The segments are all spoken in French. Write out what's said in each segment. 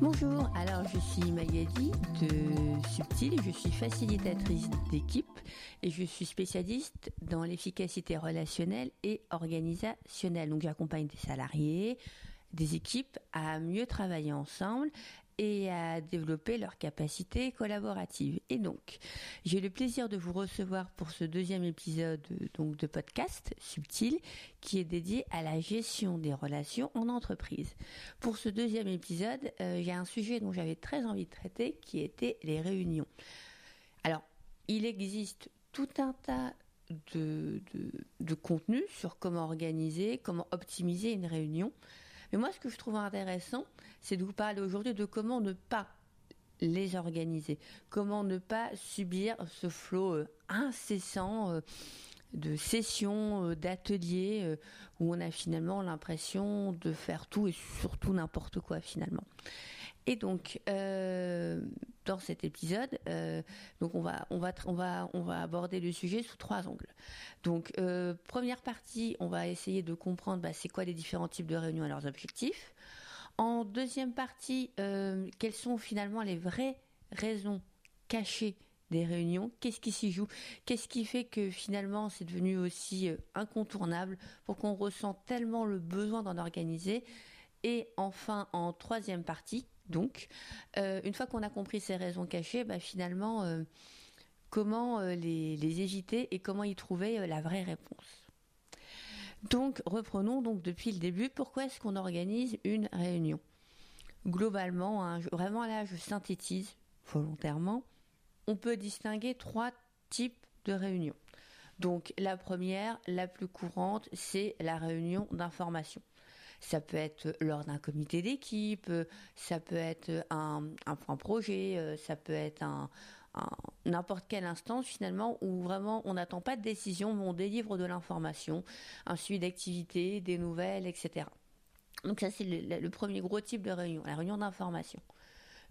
Bonjour, alors je suis Magali de Subtil, je suis facilitatrice d'équipe et je suis spécialiste dans l'efficacité relationnelle et organisationnelle. Donc j'accompagne des salariés, des équipes à mieux travailler ensemble et à développer leurs capacités collaboratives. Et donc, j'ai le plaisir de vous recevoir pour ce deuxième épisode donc de podcast Subtil qui est dédié à la gestion des relations en entreprise. Pour ce deuxième épisode, euh, j'ai un sujet dont j'avais très envie de traiter qui était les réunions. Alors, il existe tout un tas de, de, de contenus sur comment organiser, comment optimiser une réunion. Mais moi, ce que je trouve intéressant, c'est de vous parler aujourd'hui de comment ne pas les organiser, comment ne pas subir ce flot euh, incessant euh, de sessions, euh, d'ateliers, où on a finalement l'impression de faire tout et surtout n'importe quoi finalement. Et donc, euh, dans cet épisode, euh, donc on va, on va, on va, on va aborder le sujet sous trois angles. Donc, euh, première partie, on va essayer de comprendre bah, c'est quoi les différents types de réunions et leurs objectifs. En deuxième partie, quelles sont finalement les vraies raisons cachées des réunions, qu'est-ce qui s'y joue, qu'est-ce qui fait que finalement c'est devenu aussi incontournable pour qu'on ressent tellement le besoin d'en organiser? Et enfin, en troisième partie, donc, euh, une fois qu'on a compris ces raisons cachées, bah, finalement, euh, comment euh, les, éviter et comment y trouver la vraie réponse. Donc, reprenons donc depuis le début, pourquoi est-ce qu'on organise une réunion? Globalement, hein, vraiment là, je synthétise volontairement, on peut distinguer trois types de réunions. Donc, la première, la plus courante, c'est la réunion d'information. Ça peut être lors d'un comité d'équipe, ça peut être un, un, projet, euh, ça peut être un, n'importe quelle instance finalement où vraiment on n'attend pas de décision, mais on délivre de l'information, un suivi d'activité, des nouvelles, etc. Donc ça c'est le, premier gros type de réunion, la réunion d'information.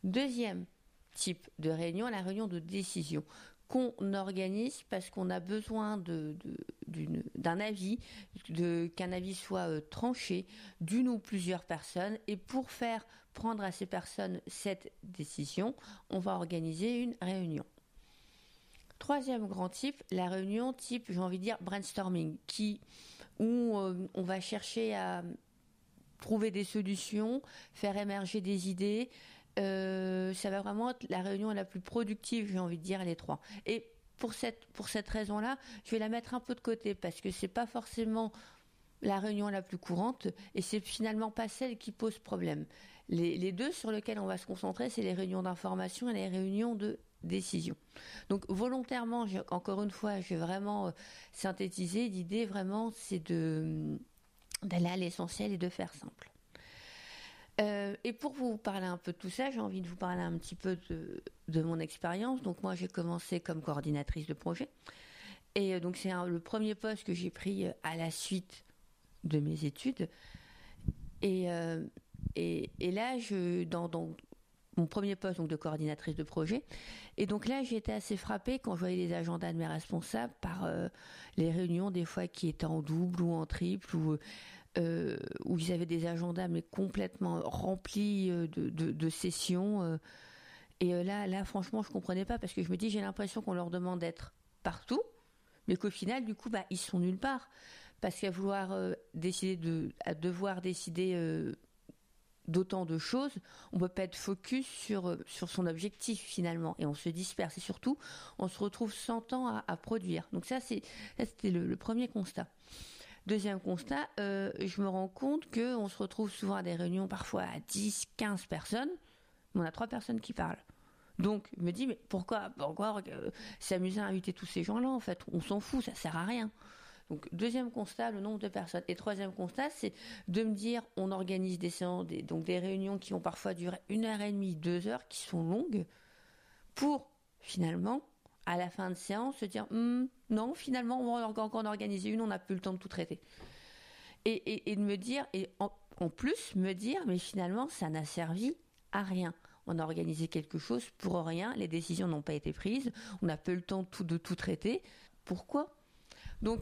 Deuxième type de réunion, la réunion de décision qu'on organise parce qu'on a besoin d'un avis, qu'un avis soit euh, tranché d'une ou plusieurs personnes. Et pour faire prendre à ces personnes cette décision, on va organiser une réunion. Troisième grand type, la réunion type, j'ai envie de dire, brainstorming, qui, où euh, on va chercher à trouver des solutions, faire émerger des idées, euh, ça va vraiment être la réunion la plus productive, j'ai envie de dire, les trois. Et pour cette, pour cette raison-là, je vais la mettre un peu de côté parce que c'est pas forcément la réunion la plus courante et c'est finalement pas celle qui pose problème. Les, les deux sur lesquels on va se concentrer, c'est les réunions d'information et les réunions de décision. Donc volontairement, encore une fois, je vais vraiment euh, synthétiser. L'idée vraiment, c'est de d'aller à l'essentiel et de faire simple. Euh, et pour vous parler un peu de tout ça, j'ai envie de vous parler un petit peu de, mon expérience. Donc moi, j'ai commencé comme coordinatrice de projet. Et euh, donc c'est le premier poste que j'ai pris euh, à la suite de mes études. Et, là, dans, mon premier poste donc de coordinatrice de projet. Et donc là, j'ai été assez frappée quand je voyais les agendas de mes responsables par les réunions des fois qui étaient en double ou en triple ou euh, où ils avaient des agendas mais complètement remplis euh, de, sessions. Euh. et là, là, franchement, je comprenais pas parce que je me dis, j'ai l'impression qu'on leur demande d'être partout, mais qu'au final, du coup, bah, ils sont nulle part. Parce qu'à vouloir décider de, à devoir décider d'autant de choses, on peut pas être focus sur, sur son objectif finalement, et on se disperse. Et surtout, on se retrouve sans temps à, produire. Donc ça, c'était le, premier constat. Deuxième constat, euh, je me rends compte qu'on se retrouve souvent à des réunions parfois à 10, 15 personnes, mais on a trois personnes qui parlent. Donc, je me dis, mais pourquoi, pourquoi euh, s'amuser à inviter tous ces gens-là, en fait? On s'en fout, ça sert à rien. Donc, deuxième constat, le nombre de personnes. Et troisième constat, c'est de me dire, on organise des séances, donc des réunions qui ont parfois duré une heure et demie, deux heures, qui sont longues, pour finalement à la fin de séance se dire hmm, non, finalement, on va encore en organiser une, on n'a plus le temps de tout traiter. Et, de me dire, et en, plus me dire, mais finalement, ça n'a servi à rien. On a organisé quelque chose pour rien, les décisions n'ont pas été prises, on n'a peu le temps de tout traiter. Pourquoi? Donc,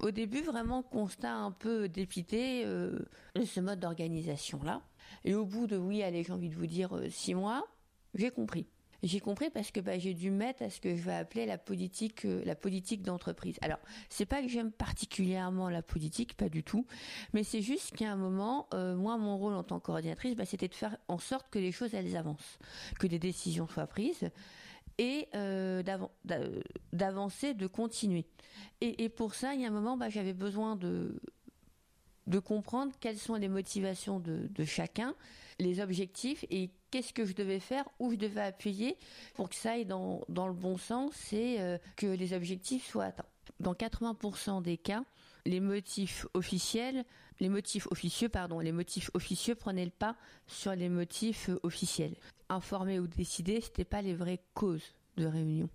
au début, vraiment, constat un peu dépité euh, de ce mode d'organisation-là. Et au bout de, oui, allez, j'ai envie de vous dire six mois, j'ai compris. J'ai compris parce que bah, j'ai dû mettre à ce que je vais appeler la politique, euh, la politique d'entreprise. Alors, c'est pas que j'aime particulièrement la politique, pas du tout, mais c'est juste qu'à un moment, euh, moi, mon rôle en tant que coordinatrice, bah, c'était de faire en sorte que les choses elles avancent, que des décisions soient prises et euh, d'avancer, de continuer. Et, pour ça, il y a un moment, bah, j'avais besoin de de comprendre quelles sont les motivations de, de chacun, les objectifs et qu'est-ce que je devais faire, où je devais appuyer pour que ça aille dans, dans le bon sens et euh, que les objectifs soient atteints. Dans 80% des cas, les motifs officiels, les motifs officieux, pardon, les motifs officieux prenaient le pas sur les motifs officiels. Informer ou décider, c'était pas les vraies causes de réunion.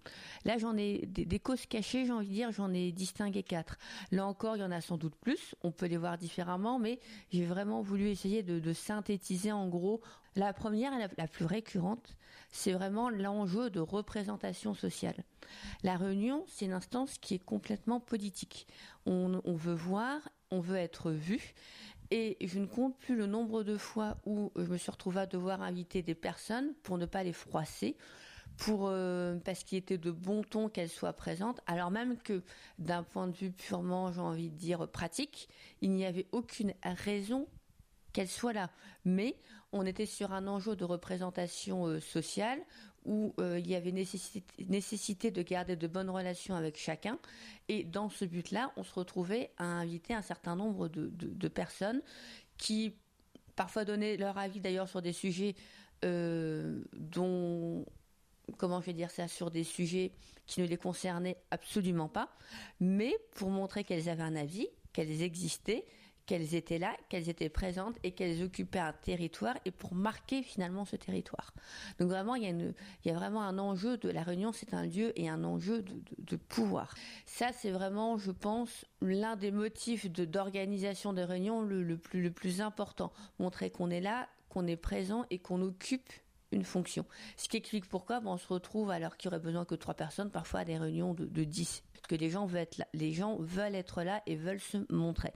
Là, j'en ai des, causes cachées, j'ai envie de dire, j'en ai distingué quatre. Là encore, il y en a sans doute plus, on peut les voir différemment, mais j'ai vraiment voulu essayer de, synthétiser en gros. La première, la, la plus récurrente, c'est vraiment l'enjeu de représentation sociale. La réunion, c'est une instance qui est complètement politique. On, veut voir, on veut être vu, et je ne compte plus le nombre de fois où je me suis retrouvée à devoir inviter des personnes pour ne pas les froisser pour euh, parce qu'il était de bon ton qu'elle soit présente, alors même que d'un point de vue purement, j'ai envie de dire pratique, il n'y avait aucune raison qu'elle soit là. Mais on était sur un enjeu de représentation euh, sociale où euh, il y avait nécessité, de garder de bonnes relations avec chacun. Et dans ce but-là, on se retrouvait à inviter un certain nombre de, personnes qui parfois donnaient leur avis d'ailleurs sur des sujets dont comment je vais dire ça, sur des sujets qui ne les concernaient absolument pas, mais pour montrer qu'elles avaient un avis, qu'elles existaient, qu'elles étaient là, qu'elles étaient présentes et qu'elles occupaient un territoire et pour marquer finalement ce territoire. Donc vraiment, il y a, vraiment un enjeu de la réunion, c'est un lieu et un enjeu de, pouvoir. Ça, c'est vraiment, je pense, l'un des motifs d'organisation de, réunions le, plus, le plus important. Montrer qu'on est là, qu'on est présent et qu'on occupe une fonction. Ce qui explique pourquoi on se retrouve alors qu'il y aurait besoin que trois personnes, parfois à des réunions de, de 10. Parce que les gens veulent être là. Les gens veulent être là et veulent se montrer.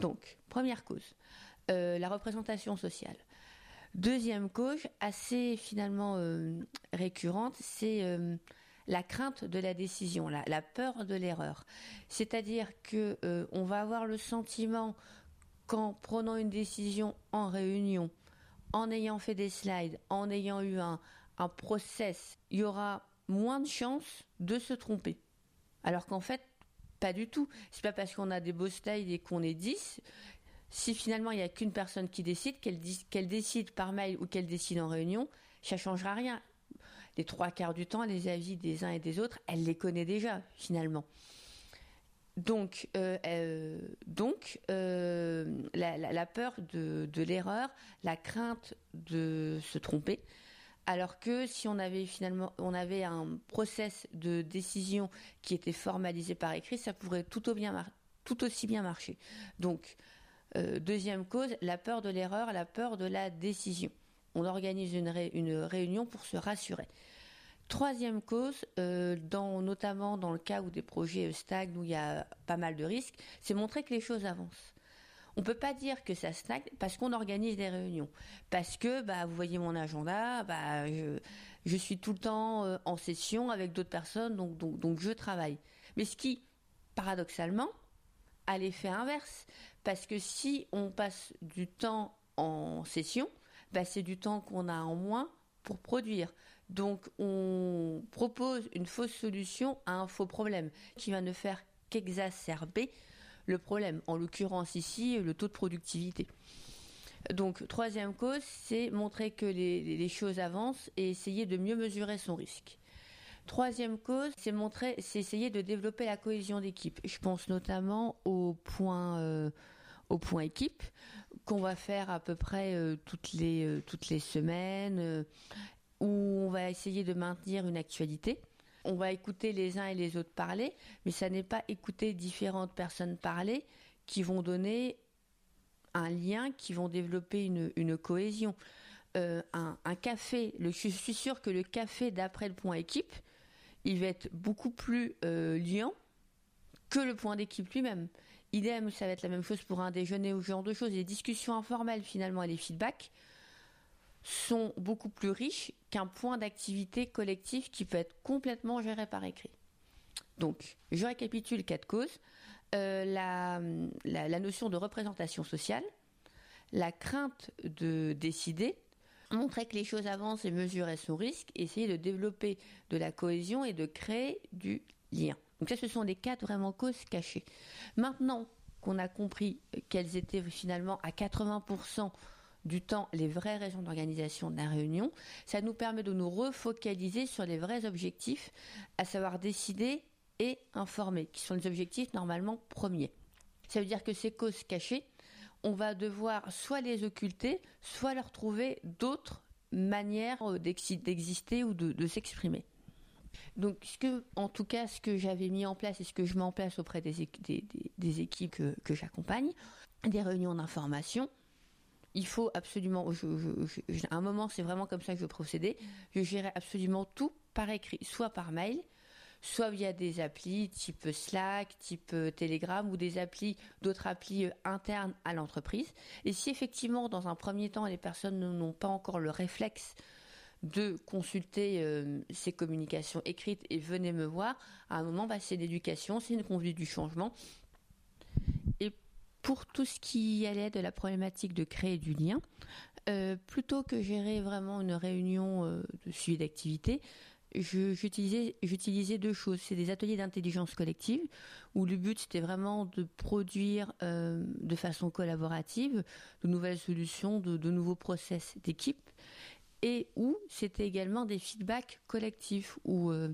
Donc, première cause, euh, la représentation sociale. Deuxième cause, assez finalement euh, récurrente, c'est euh, la crainte de la décision, la, peur de l'erreur. C'est-à-dire que on va avoir le sentiment qu'en prenant une décision en réunion, en ayant fait des slides, en ayant eu un, process, il y aura moins de chances de se tromper. Alors qu'en fait, pas du tout. C'est pas parce qu'on a des beaux slides et qu'on est 10. Si finalement il n'y a qu'une personne qui décide, qu'elle décide par mail ou qu'elle décide en réunion, ça changera rien. Les trois quarts du temps, les avis des uns et des autres, elle les connaît déjà finalement. Donc, euh, euh, euh, la, peur de, l'erreur, la crainte de se tromper, alors que si on avait finalement on avait un process de décision qui était formalisé par écrit, ça pourrait tout, tout aussi bien marcher. Donc, deuxième cause, la peur de l'erreur, la peur de la décision. On organise une réunion pour se rassurer. Troisième cause, euh, dans, notamment dans le cas où des projets stagnent, où il y a pas mal de risques, c'est montrer que les choses avancent. On peut pas dire que ça stagne parce qu'on organise des réunions. Parce que, bah, vous voyez mon agenda, bah, je, suis tout le temps euh, en session avec d'autres personnes, donc, donc, je travaille. Mais ce qui, paradoxalement, a l'effet inverse. Parce que si on passe du temps en session, bah, c'est du temps qu'on a en moins pour produire. Donc on propose une fausse solution à un faux problème qui va ne faire qu'exacerber le problème, en l'occurrence ici le taux de productivité. Donc troisième cause, c'est montrer que les, choses avancent et essayer de mieux mesurer son risque. Troisième cause, c'est montrer, c'est essayer de développer la cohésion d'équipe. Je pense notamment au point, euh, au point équipe qu'on va faire à peu près euh, toutes les euh, toutes les semaines où on va essayer de maintenir une actualité. On va écouter les uns et les autres parler, mais ça n'est pas écouter différentes personnes parler qui vont donner un lien, qui vont développer une, cohésion. Euh, un, café, je suis sûr que le café d'après le point équipe, il va être beaucoup plus euh, liant que le point d'équipe lui-même. Idem, ça va être la même chose pour un déjeuner ou ce genre de choses. Les discussions informelles, finalement, et les feedbacks sont beaucoup plus riches qu'un point d'activité collectif qui peut être complètement géré par écrit. Donc, je récapitule quatre causes. Euh, la, la, notion de représentation sociale, la crainte de décider, montrer que les choses avancent et mesurer son risque, essayer de développer de la cohésion et de créer du lien. Donc ça, ce sont les quatre vraiment causes cachées. Maintenant qu'on a compris quelles étaient finalement à 80% du temps les vraies raisons d'organisation de la réunion, ça nous permet de nous refocaliser sur les vrais objectifs, à savoir décider et informer, qui sont les objectifs normalement premiers. Ça veut dire que ces causes cachées, on va devoir soit les occulter, soit leur trouver d'autres manières d'exister ou de s'exprimer. Donc, en tout cas, ce que j'avais mis en place et ce que je mets en place auprès des, équipes que, j'accompagne, des réunions d'information, il faut absolument, à un moment, c'est vraiment comme ça que je procédais, je gérais absolument tout par écrit, soit par mail, soit via des applis type Slack, type euh, Telegram ou des applis, d'autres applis euh, internes à l'entreprise. Et si effectivement, dans un premier temps, les personnes n'ont pas encore le réflexe de consulter euh, ces communications écrites et venez me voir. À un moment, bah, c'est l'éducation, c'est une conduite du changement. Et pour tout ce qui allait de la problématique de créer du lien, euh, plutôt que gérer vraiment une réunion euh, de suivi d'activité, j'utilisais deux choses. C'est des ateliers d'intelligence collective où le but c'était vraiment de produire de façon collaborative de nouvelles solutions, de, nouveaux process d'équipe et où c'était également des feedbacks collectifs où euh,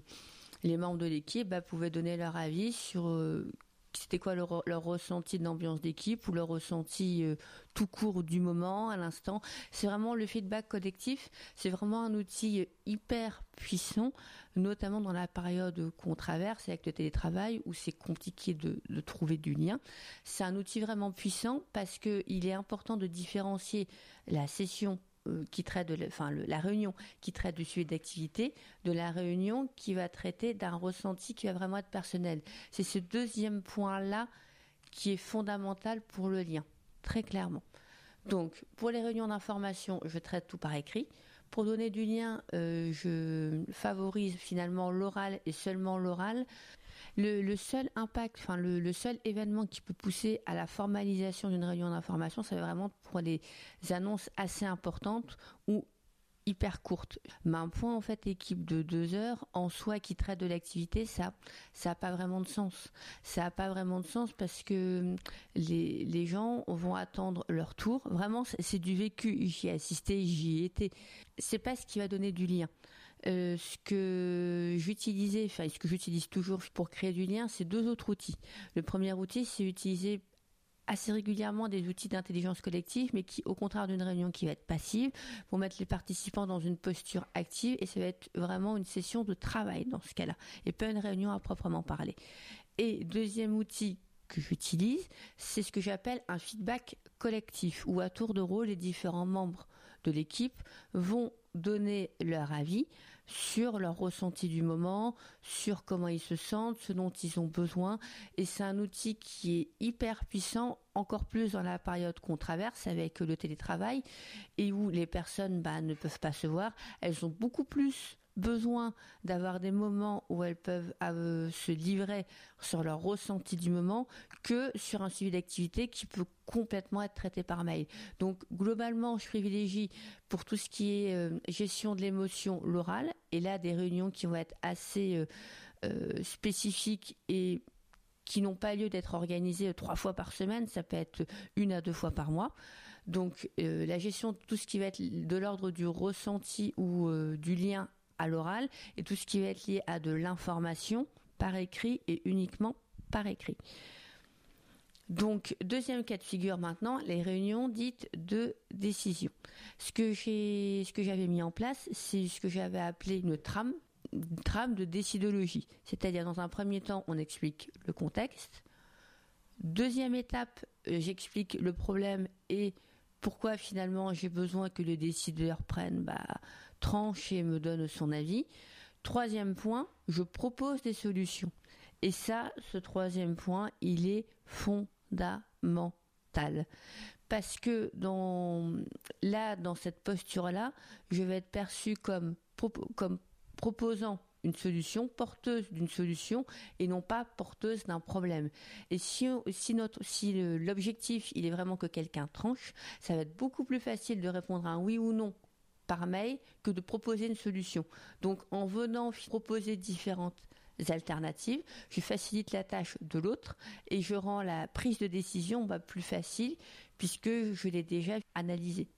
les membres de l'équipe bah, pouvaient donner leur avis sur euh, c'était quoi leur, ressenti de l'ambiance d'équipe ou leur ressenti euh, tout court du moment, à l'instant? C'est vraiment le feedback collectif, c'est vraiment un outil hyper puissant, notamment dans la période qu'on traverse avec le télétravail où c'est compliqué de, de, trouver du lien. C'est un outil vraiment puissant parce qu'il est important de différencier la session euh, qui traite de, la réunion qui traite du sujet d'activité, de la réunion qui va traiter d'un ressenti qui va vraiment être personnel. C'est ce deuxième point-là qui est fondamental pour le lien, très clairement. Donc, pour les réunions d'information, je traite tout par écrit. Pour donner du lien, euh, je favorise finalement l'oral et seulement l'oral. Le, seul impact, enfin le, seul événement qui peut pousser à la formalisation d'une réunion d'information, c'est vraiment pour les annonces assez importantes ou hyper courtes. Mais un point en fait équipe de deux heures en soi qui traite de l'activité, ça, ça n'a pas vraiment de sens. Ça n'a pas vraiment de sens parce que les, les gens vont attendre leur tour. Vraiment, c'est du vécu. J'y ai assisté, j'y ai été. C'est pas ce qui va donner du lien. Euh, ce que j'utilisais, enfin ce que j'utilise toujours pour créer du lien, c'est deux autres outils. Le premier outil, c'est utiliser assez régulièrement des outils d'intelligence collective, mais qui, au contraire d'une réunion qui va être passive, vont mettre les participants dans une posture active et ça va être vraiment une session de travail dans ce cas-là, et pas une réunion à proprement parler. Et deuxième outil que j'utilise, c'est ce que j'appelle un feedback collectif, où à tour de rôle, les différents membres de l'équipe vont donner leur avis sur leur ressenti du moment, sur comment ils se sentent, ce dont ils ont besoin. Et c'est un outil qui est hyper puissant, encore plus dans la période qu'on traverse avec le télétravail et où les personnes bah, ne peuvent pas se voir. Elles ont beaucoup plus besoin d'avoir des moments où elles peuvent euh, se livrer sur leur ressenti du moment que sur un suivi d'activité qui peut complètement être traité par mail. Donc globalement, je privilégie pour tout ce qui est euh, gestion de l'émotion l'oral et là des réunions qui vont être assez euh, spécifiques et qui n'ont pas lieu d'être organisées trois fois par semaine, ça peut être une à deux fois par mois. Donc la gestion de tout ce qui va être de l'ordre du ressenti ou du lien à l'oral et tout ce qui va être lié à de l'information par écrit et uniquement par écrit. Donc, deuxième cas de figure maintenant, les réunions dites de décision. Ce que j'ai, j'avais mis en place, c'est ce que j'avais appelé une trame, trame de décidologie. C'est-à-dire, dans un premier temps, on explique le contexte. Deuxième étape, euh, j'explique le problème et pourquoi finalement j'ai besoin que le décideur prenne bah, tranche et me donne son avis. Troisième point, je propose des solutions. Et ça, ce troisième point, il est fondamental. Parce que dans, là, dans cette posture-là, je vais être perçue comme, proposant une solution, porteuse d'une solution et non pas porteuse d'un problème. Et si, si l'objectif il est vraiment que quelqu'un tranche, ça va être beaucoup plus facile de répondre à un oui ou non par mail que de proposer une solution. Donc en venant proposer différentes alternatives, je facilite la tâche de l'autre et je rends la prise de décision bah, plus facile puisque je l'ai déjà analysée.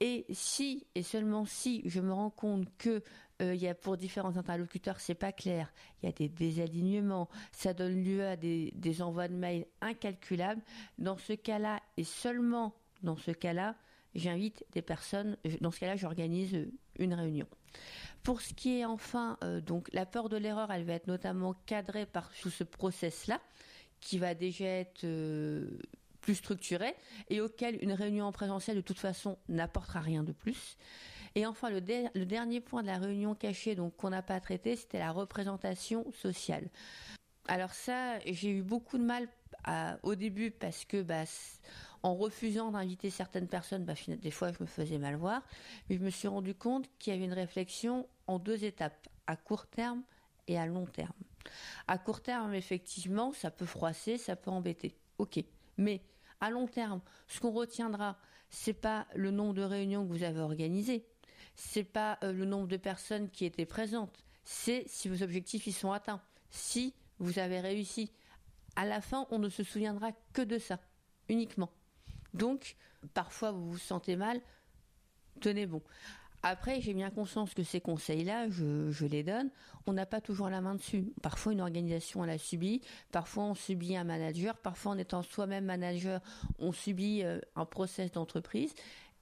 Et si et seulement si je me rends compte que euh, y a pour différents interlocuteurs c'est pas clair, il y a des désalignements, ça donne lieu à des, des envois de mails incalculables. Dans ce cas-là et seulement dans ce cas-là, j'invite des personnes. Dans ce cas-là, j'organise une réunion. Pour ce qui est enfin, euh, donc la peur de l'erreur, elle va être notamment cadrée par sous ce process-là, qui va déjà être euh, plus structuré et auquel une réunion en présentiel de toute façon n'apportera rien de plus. Et enfin, le, le, dernier point de la réunion cachée, donc qu'on n'a pas traité, c'était la représentation sociale. Alors ça, j'ai eu beaucoup de mal au début parce que bah, en refusant d'inviter certaines personnes, bah, des fois je me faisais mal voir, mais je me suis rendu compte qu'il y avait une réflexion en deux étapes, à court terme et à long terme. À court terme, effectivement, ça peut froisser, ça peut embêter. Ok. Mais à long terme, ce qu'on retiendra, c'est pas le nombre de réunions que vous avez organisées, c'est pas euh, le nombre de personnes qui étaient présentes, c'est si vos objectifs y sont atteints, si vous avez réussi. À la fin, on ne se souviendra que de ça, uniquement. Donc, parfois vous vous sentez mal, tenez bon. Après, j'ai bien conscience que ces conseils-là, je, les donne. On n'a pas toujours la main dessus. Parfois, une organisation, elle a subi. Parfois, on subit un manager. Parfois, en étant soi-même manager, on subit euh, un process d'entreprise.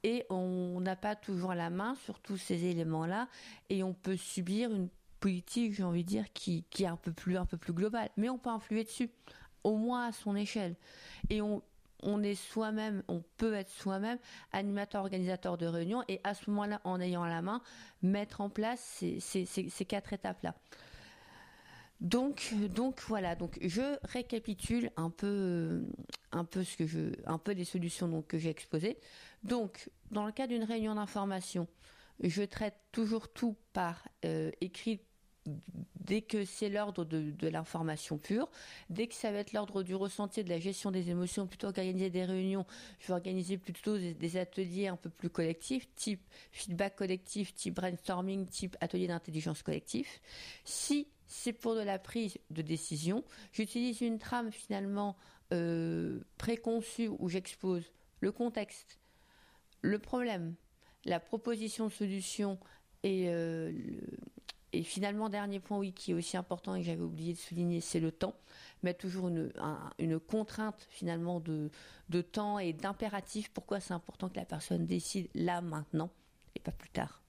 Et on n'a pas toujours la main sur tous ces éléments-là. Et on peut subir une politique, j'ai envie de dire, qui, qui est un peu plus, un peu plus globale. Mais on peut influer dessus, au moins à son échelle. Et on, est soi-même, on peut être soi-même animateur, organisateur de réunion et à ce moment-là, en ayant la main, mettre en place ces, quatre étapes-là. Donc, donc voilà. Donc, je récapitule un peu, un peu ce solutions que j'ai exposées. Donc, dans le cas d'une réunion d'information, je traite toujours tout par euh, écrit dès que c'est l'ordre de, l'information pure, dès que ça va être l'ordre du ressenti, de la gestion des émotions, plutôt qu'organiser des réunions, je vais organiser plutôt des, ateliers un peu plus collectifs, type feedback collectif, type brainstorming, type atelier d'intelligence collective. Si c'est pour de la prise de décision, j'utilise une trame finalement euh, préconçue où j'expose le contexte, le problème, la proposition de solution et euh, le et finalement, dernier point, oui, qui est aussi important et que j'avais oublié de souligner, c'est le temps. Mettre toujours une, contrainte finalement de temps et d'impératif. Pourquoi c'est important que la personne décide là, maintenant, et pas plus tard?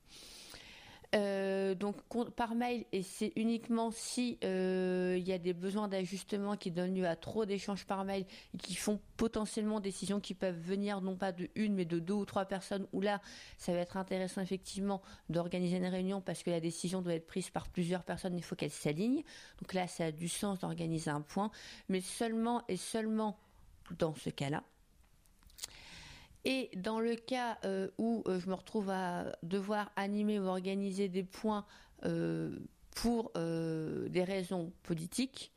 Euh, donc par mail et c'est uniquement si euh, il y a des besoins d'ajustement qui donnent lieu à trop d'échanges par mail et qui font potentiellement des décisions qui peuvent venir non pas de une mais de deux ou trois personnes. Où là ça va être intéressant effectivement d'organiser une réunion parce que la décision doit être prise par plusieurs personnes. Il faut qu'elle s'aligne. Donc là ça a du sens d'organiser un point. Mais seulement et seulement dans ce cas-là et dans le cas euh, où euh, je me retrouve à devoir animer ou organiser des points euh, pour des raisons politiques,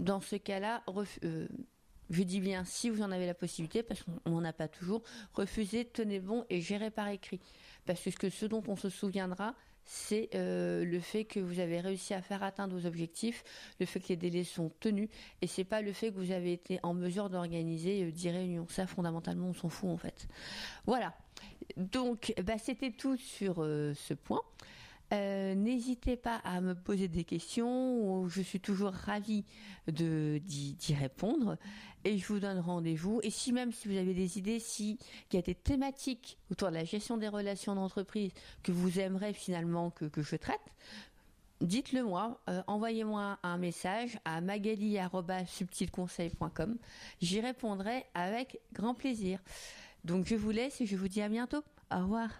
dans ce cas-là, je dis bien si vous en avez la possibilité, parce qu'on n'en a pas toujours, refusez, tenez bon et gérez par écrit. Parce que ce dont on se souviendra, c'est euh, le fait que vous avez réussi à faire atteindre vos objectifs, le fait que les délais sont tenus, et c'est pas le fait que vous avez été en mesure d'organiser 10 euh, réunions. Ça, fondamentalement, on s'en fout en fait. Voilà. Donc, bah, c'était tout sur euh, ce point. Euh, n'hésitez pas à me poser des questions, je suis toujours ravie d'y répondre et je vous donne rendez-vous. Et si même si vous avez des idées, s'il y a des thématiques autour de la gestion des relations d'entreprise que vous aimeriez finalement que, je traite, dites-le moi, euh, envoyez-moi un message à magali.subtilconseil.com. J'y répondrai avec grand plaisir. Donc je vous laisse et je vous dis à bientôt. Au revoir.